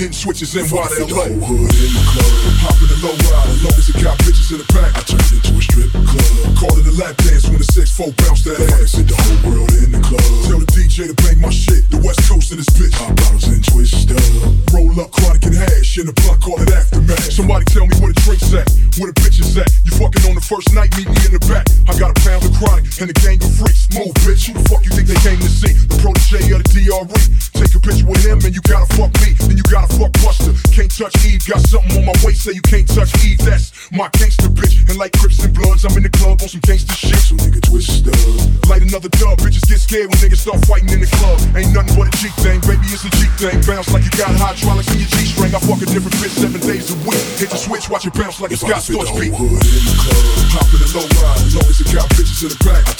hitting switches in while they low. Hood in the club, popping the low ride. Long as it got bitches in the back, I turned into a strip club. calling the lap dance when the six four bounce that ass. different bitch seven days a week. Hit the switch, watch it bounce like if a Scott Storch beat. Hood in the club, popping the low ride. Long as it got bitches in the back. I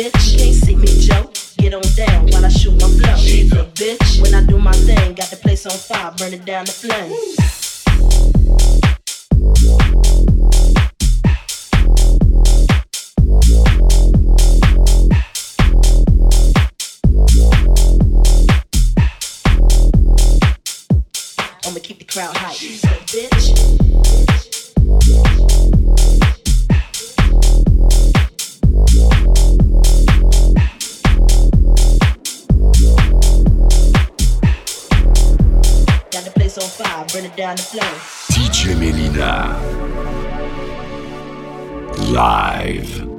bitch. Can't see me, Joe. Get on down while I shoot my flow. She's a bitch. When I do my thing, got the place on fire, burn it down the flame. I'ma keep the crowd hype. She's a bitch. Down Melina. Live.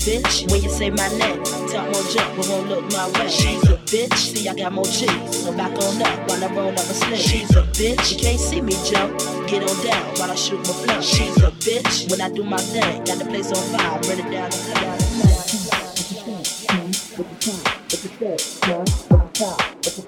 Bitch. When you say my name, talk more jump, but won't look my way. She's a bitch. See, I got more cheese. So back on up while I roll up a sling. She's a bitch. You can't see me jump. Get on down while I shoot my flow. She's a bitch. When I do my thing, got the place on fire, burn it down the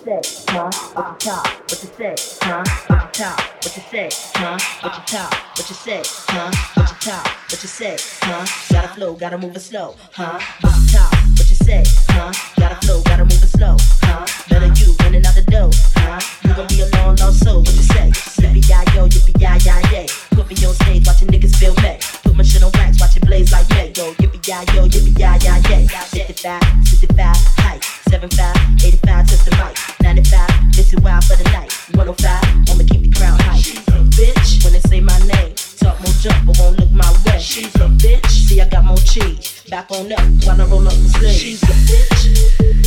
Gotta flow, gotta move it slow, huh? What you talk, what you say, huh? Gotta flow, gotta move it slow, huh? Better you running out the door, huh? You gon' be a long lost soul, what you say? Yippee yi yo, yippee yi yi yay. Put me on stage, watching niggas feel me. Put my shit on wax, watch it blaze like May. Yo, yippee yi yo, yippee yi yi yay. 55, 65, height, 75, 85, touch the mic. 95, missing wild for the night. 105, I'ma keep the crowd high. She's a bitch when they say my name. Talk more jump, but won't look my way. She's a bitch. See, I got more cheese. Back on up while I roll up the sleeve. She's a bitch.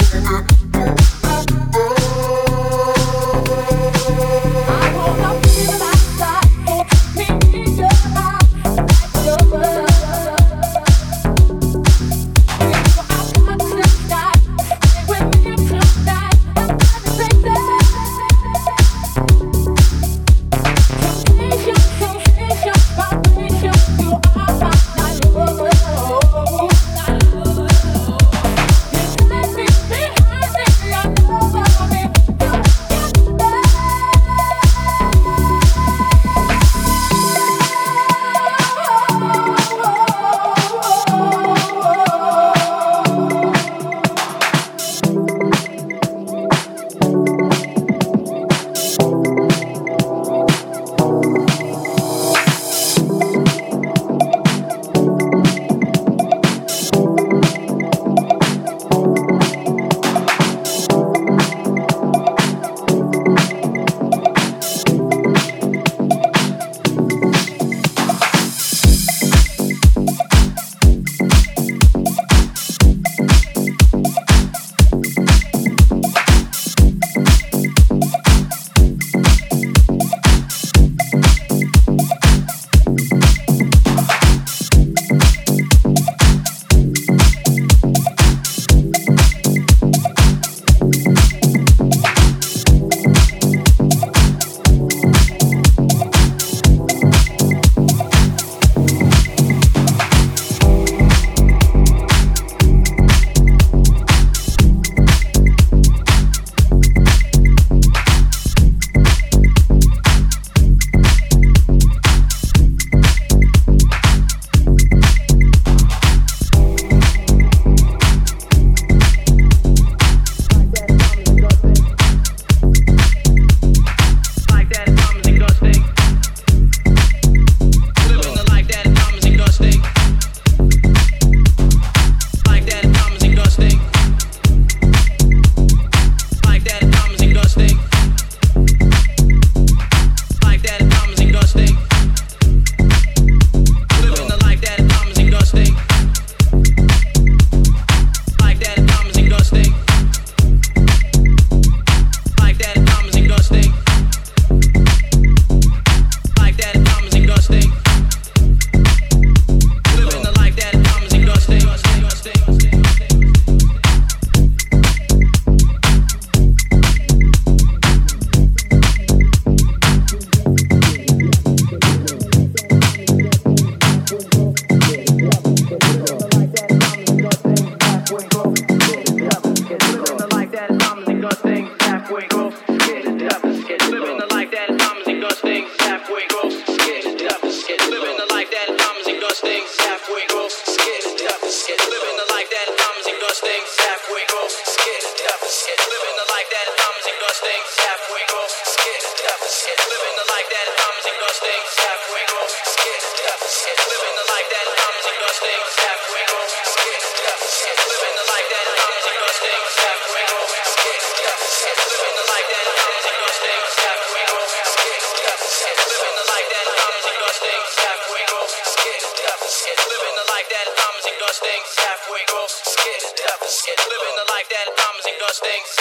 I wanna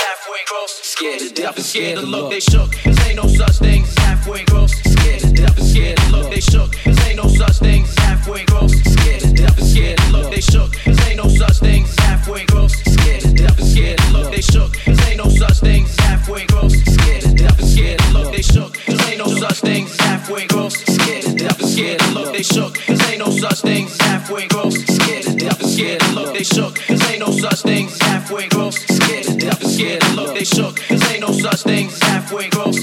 halfway gross. Scared to death and scared to look, they shook. Cause ain't no such thing as halfway gross. Scared to death and scared to look, they shook. Cause ain't no such thing as halfway gross. Scared to death and scared to look, they shook. Cause ain't no such thing as halfway gross. Scared to death and scared to look, they shook. Cause ain't no such thing as halfway gross. Scared to death and scared to look, they shook. Cause ain't no such thing as halfway gross. Scared to death and scared to look, they shook. Cause ain't no such thing as halfway gross. Scared to death and scared to look, they shook. fuego.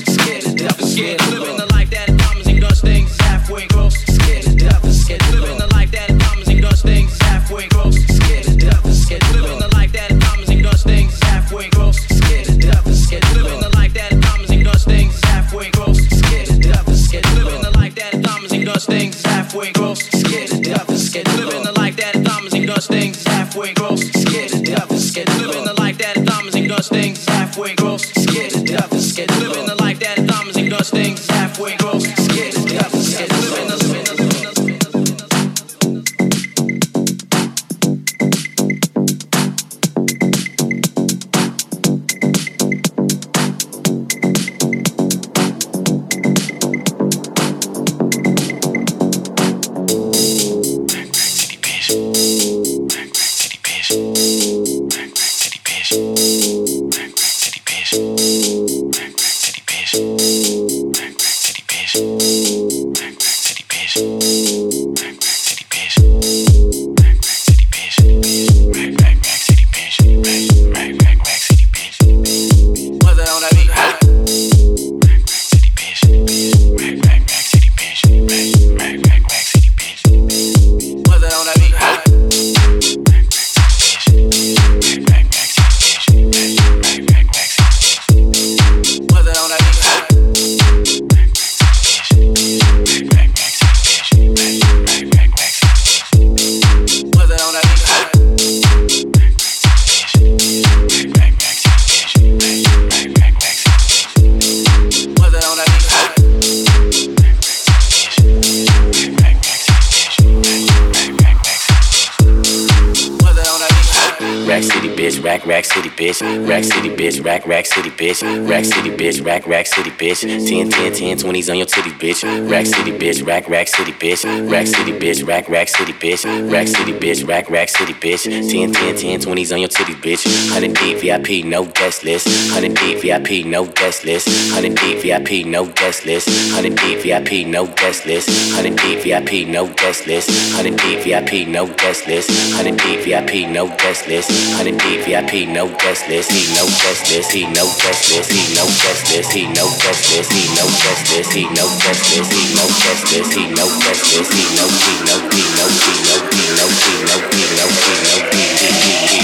Bitch. Rack city, bitch. Rack, rack city, bitch. Rack city, bitch. Rack, rack city, bitch. 10, 10, 10, 20s on your titties, bitch. Rack city, bitch. Rack, rack city, bitch. Rack city, bitch. Rack, rack city, bitch. Rack city, bitch. Rack, rack city, bitch. 10, 10, 10, 20s on your titties, bitch. 100 deep VIP, no guest list. 100 deep VIP, no guest list. 100 deep VIP, no guest list. 100 deep VIP, no guest list. 100 deep VIP, no guest list. 100 deep VIP, no guest list. 100 deep VIP, no guest list. 100 deep VIP, no guest list. He no list. He no list. He no list. He no list. He no list. He no list. He no list. He no guest list. He no he no he no he no he no he no he no he no he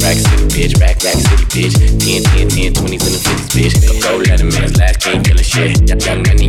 Rack City, bitch. Rack, rack city, bitch. 10, 10, 10, 20s and the 50s, bitch. Go let a man's last king killing shit. Young money,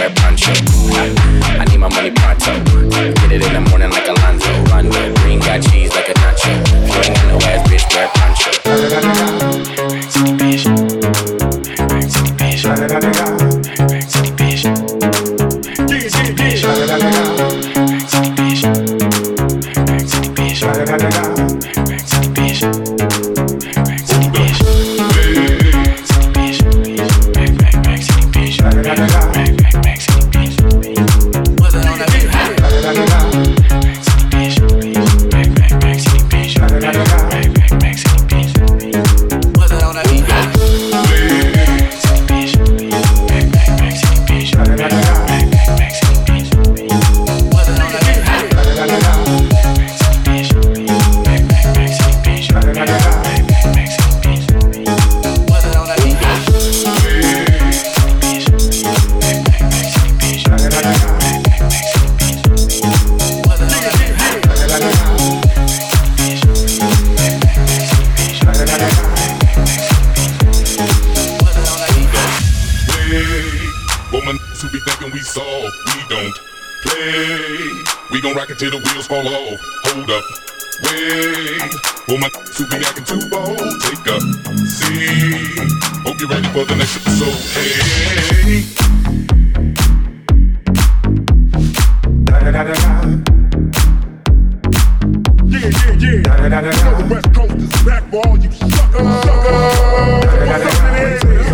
wear poncho. I need my money pronto. Get it in the morning like Alonzo. Rondo. Green got cheese like a nacho. If you ain't got no ass, bitch, wear poncho. We gon' rock it till the wheels fall off. Hold up, wait. Woman who be acting too bold, take a seat. Hope you're ready for the next episode. Hey. Yeah, yeah, yeah. You know the West Coast is back for all you suckers, suckers. What's up in here? Put it in there.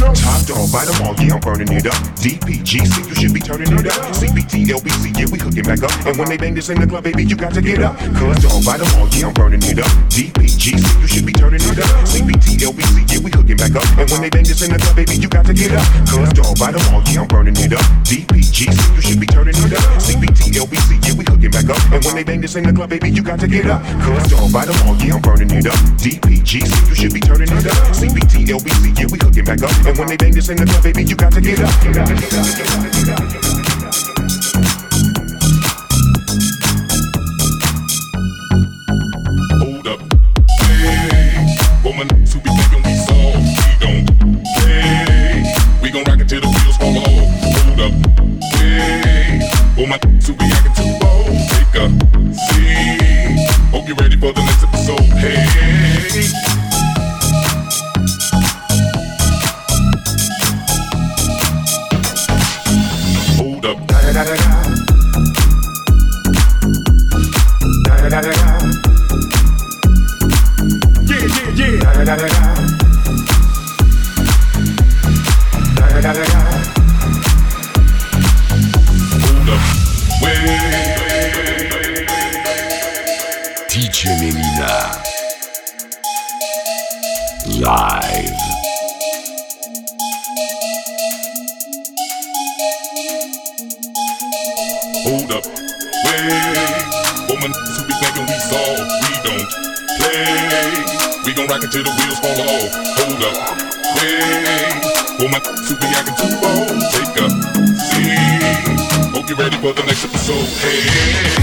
No. Top dog, bite them all, yeah, I'm burning it up. DPGC, you should be turning it up. CBT, LBC, yeah, we hooking back up. And when they bang this in the club, baby, you got to get up. Cause dog, bite them all, yeah, I'm burning it up. DPGC, you should be turning it up. CBT, LBC, yeah, we hooking back up. And when they bang this in the club, baby, you got to get up. Cause dog, bite them all, yeah, I'm burning it up. DPGC, you should be turning it up. CBT, LBC, yeah, we hooking back up. And when they bang this in the club, baby, you got to get up. Cause dog, bite them all, yeah, I'm burning it up. DPGC, you should be turning it up. CBT, LBC, yeah, we hooking back up. And when they bang this in the club, baby, you got to get up. Get up, get up, get up, get up. ways. Pull my to be acting too bold. Take a seat. Hope you're ready for the next episode. Hey.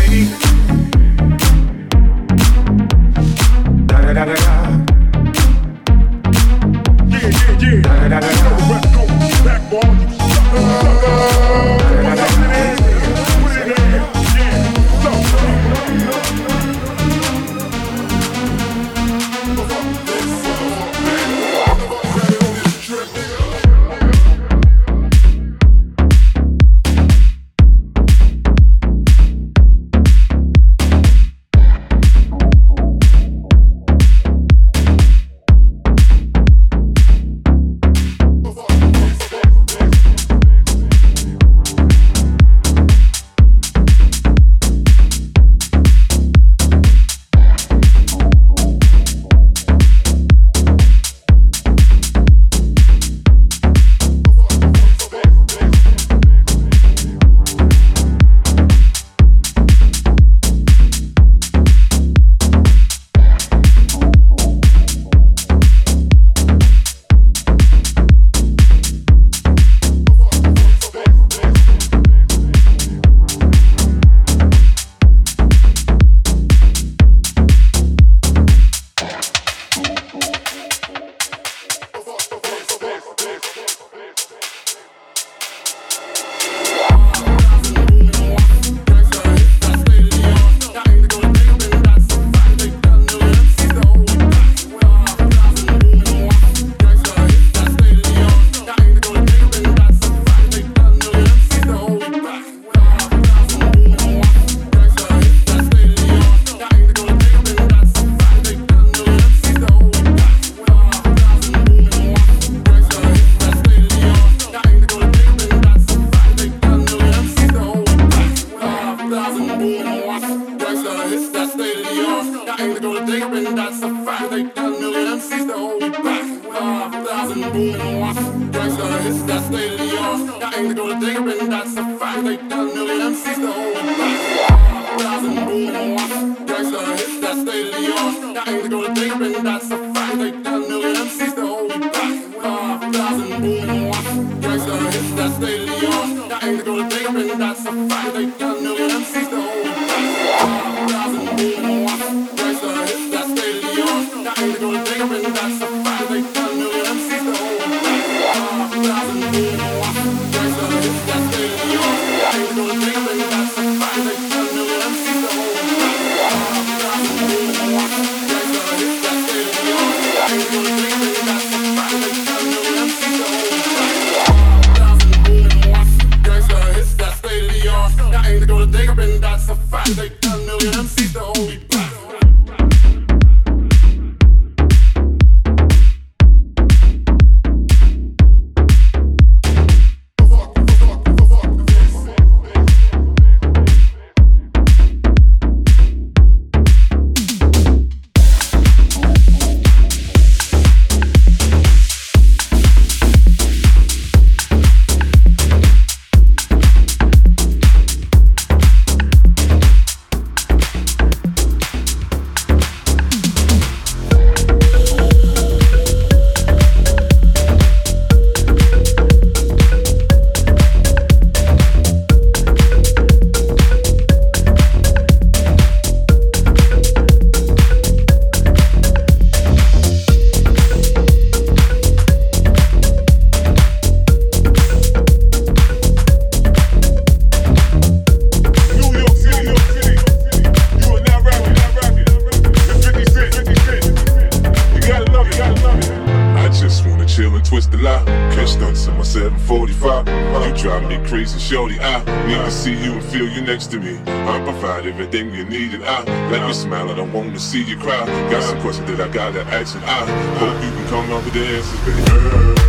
I let me smile. I don't want to see you cry. Got some questions that I gotta ask, and I hope you can come up with the answers, baby. Girl,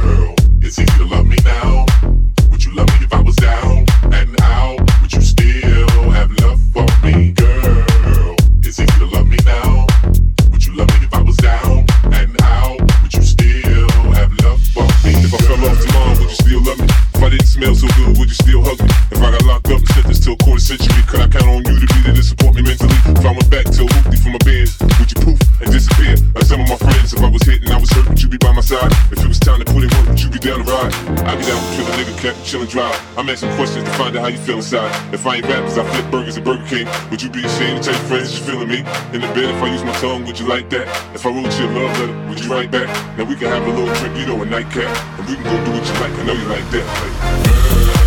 I'm asking questions to find out how you feel inside. If I ain't rappers, I flip burgers at Burger King. Would you be ashamed to tell your friends you're feeling me? In the bed, if I use my tongue, would you like that? If I wrote you a love letter, would you write back? Now we can have a little drink, you know, a nightcap. And we can go do what you like, I know you like that. Like,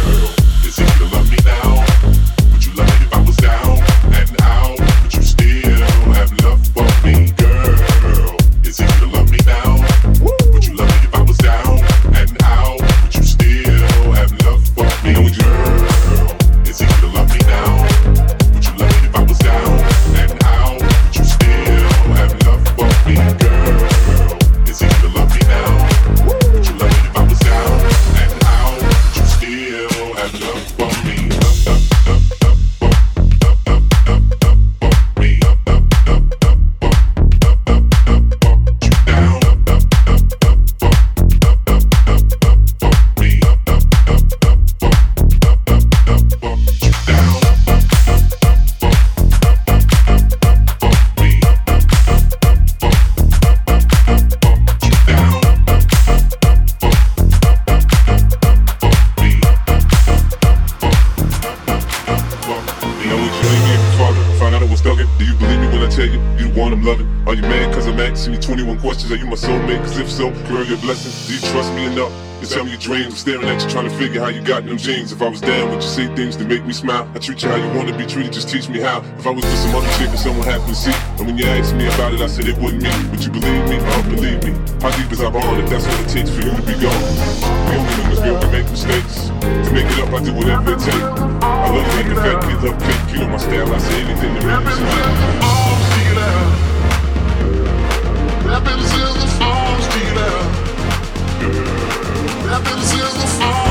staring at you trying to figure how you got them jeans. If I was down, would you say things to make me smile? I treat you how you want to be treated, just teach me how. If I was just some other chick and someone happened to see, and when you asked me about it, I said it wasn't me. Would you believe me? Oh, believe me. How deep is our bond if that's what it takes for you to be gone? We only humans be able to make mistakes. To make it up, I do whatever it takes. I love a fat kid love cake. You know my style, I say anything to make you smile. The feels the fall.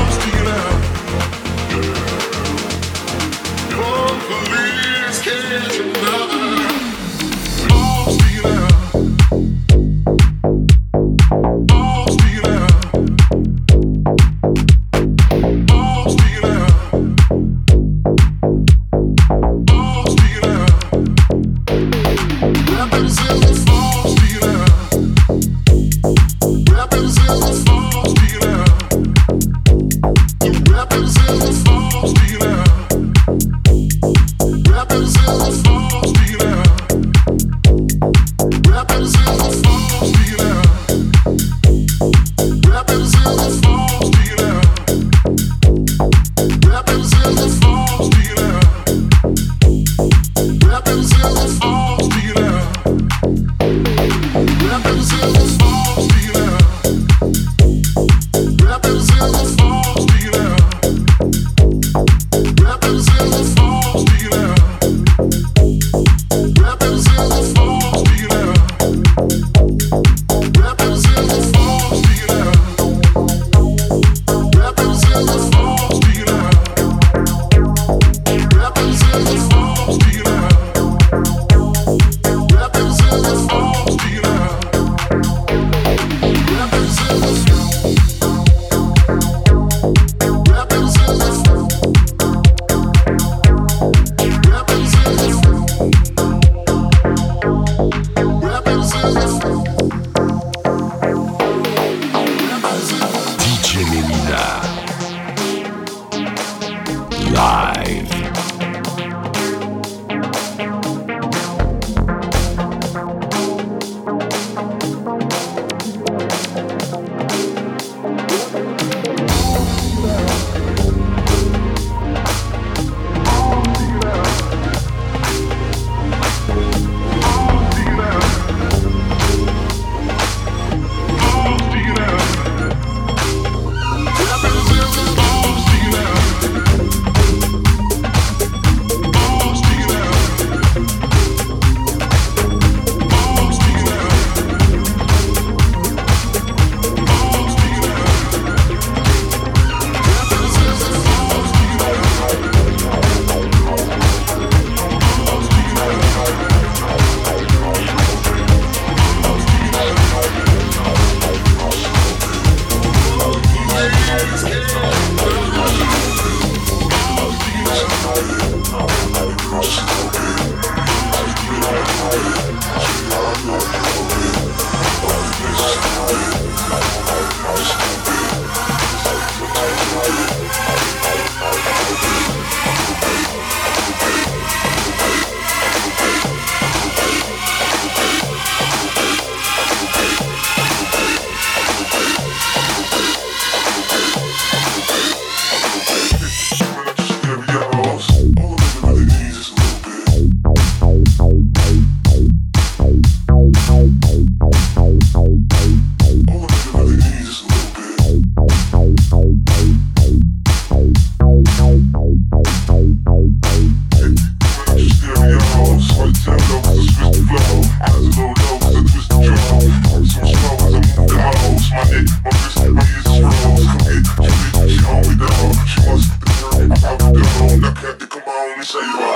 say you are.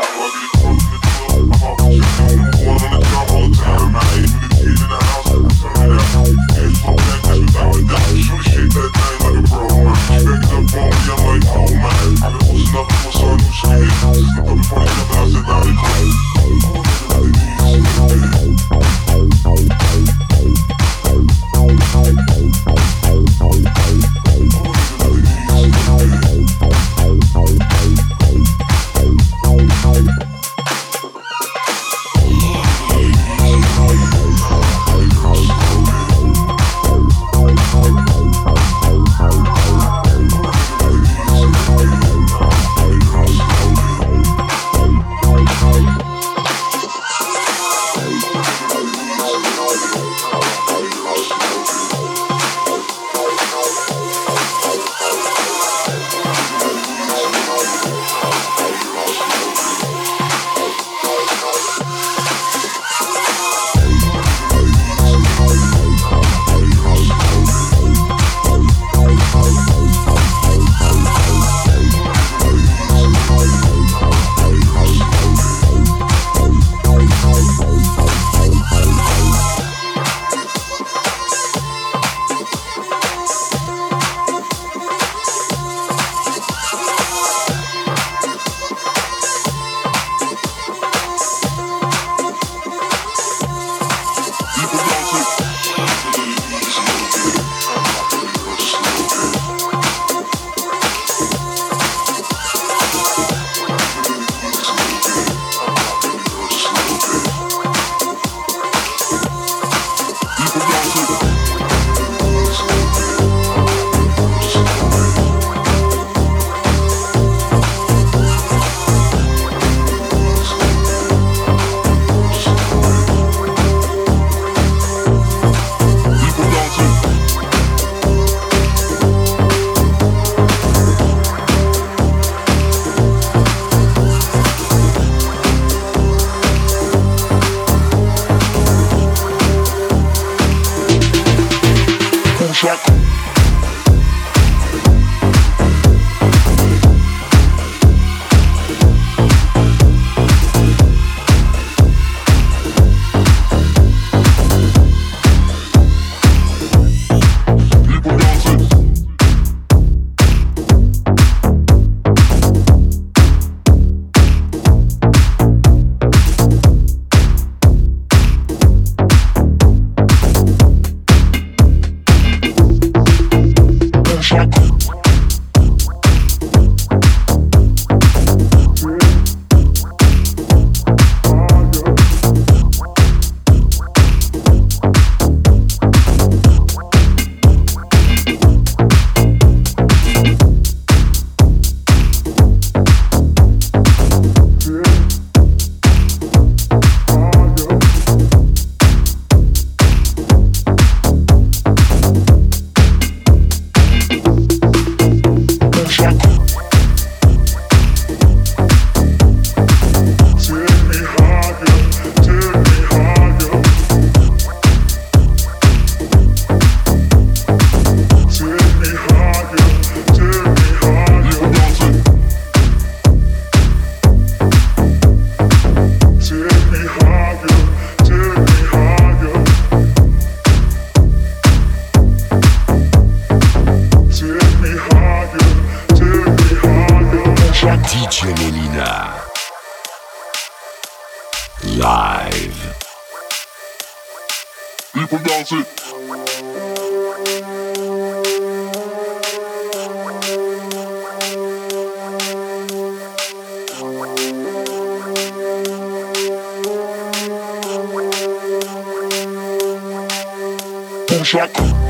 track.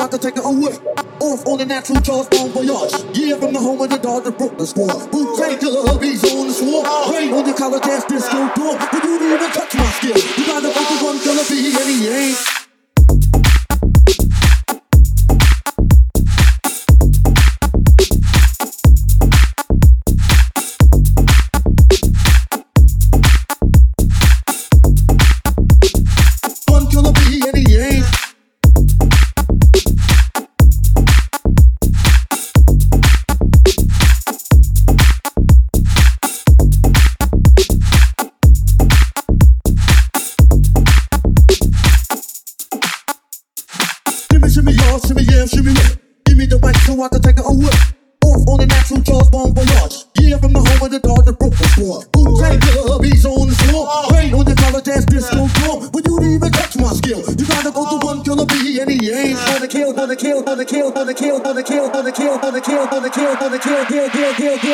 I can take it away. Off on the natural Charles Bon Voyage. Yeah, from the home of the broke the squad. Boot tank killer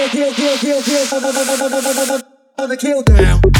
kill, kill, kill, kill, kill, kill, kill, gonna kill down. Down.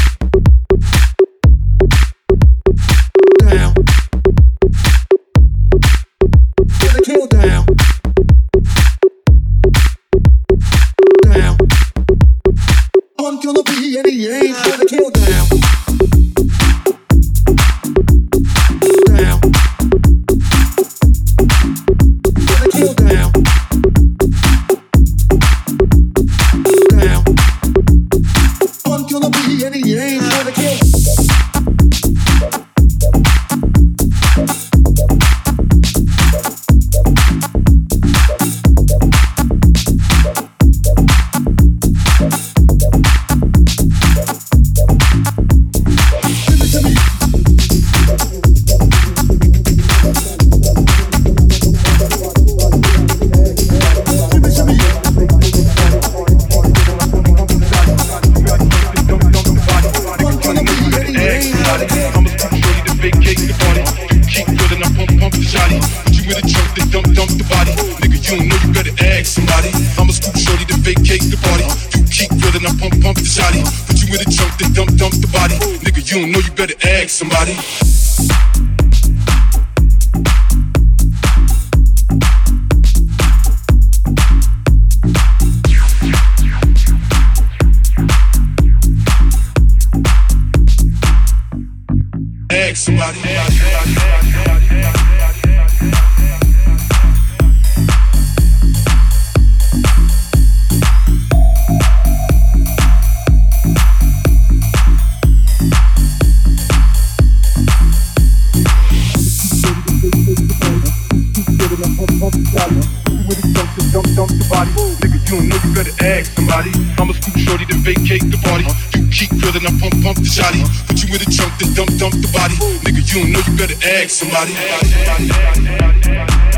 Shorty to vacate the party. You keep grilling, I pump pump the shotty. You in the trunk, then dump dump the body, nigga. You don't know you better ask somebody.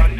Ask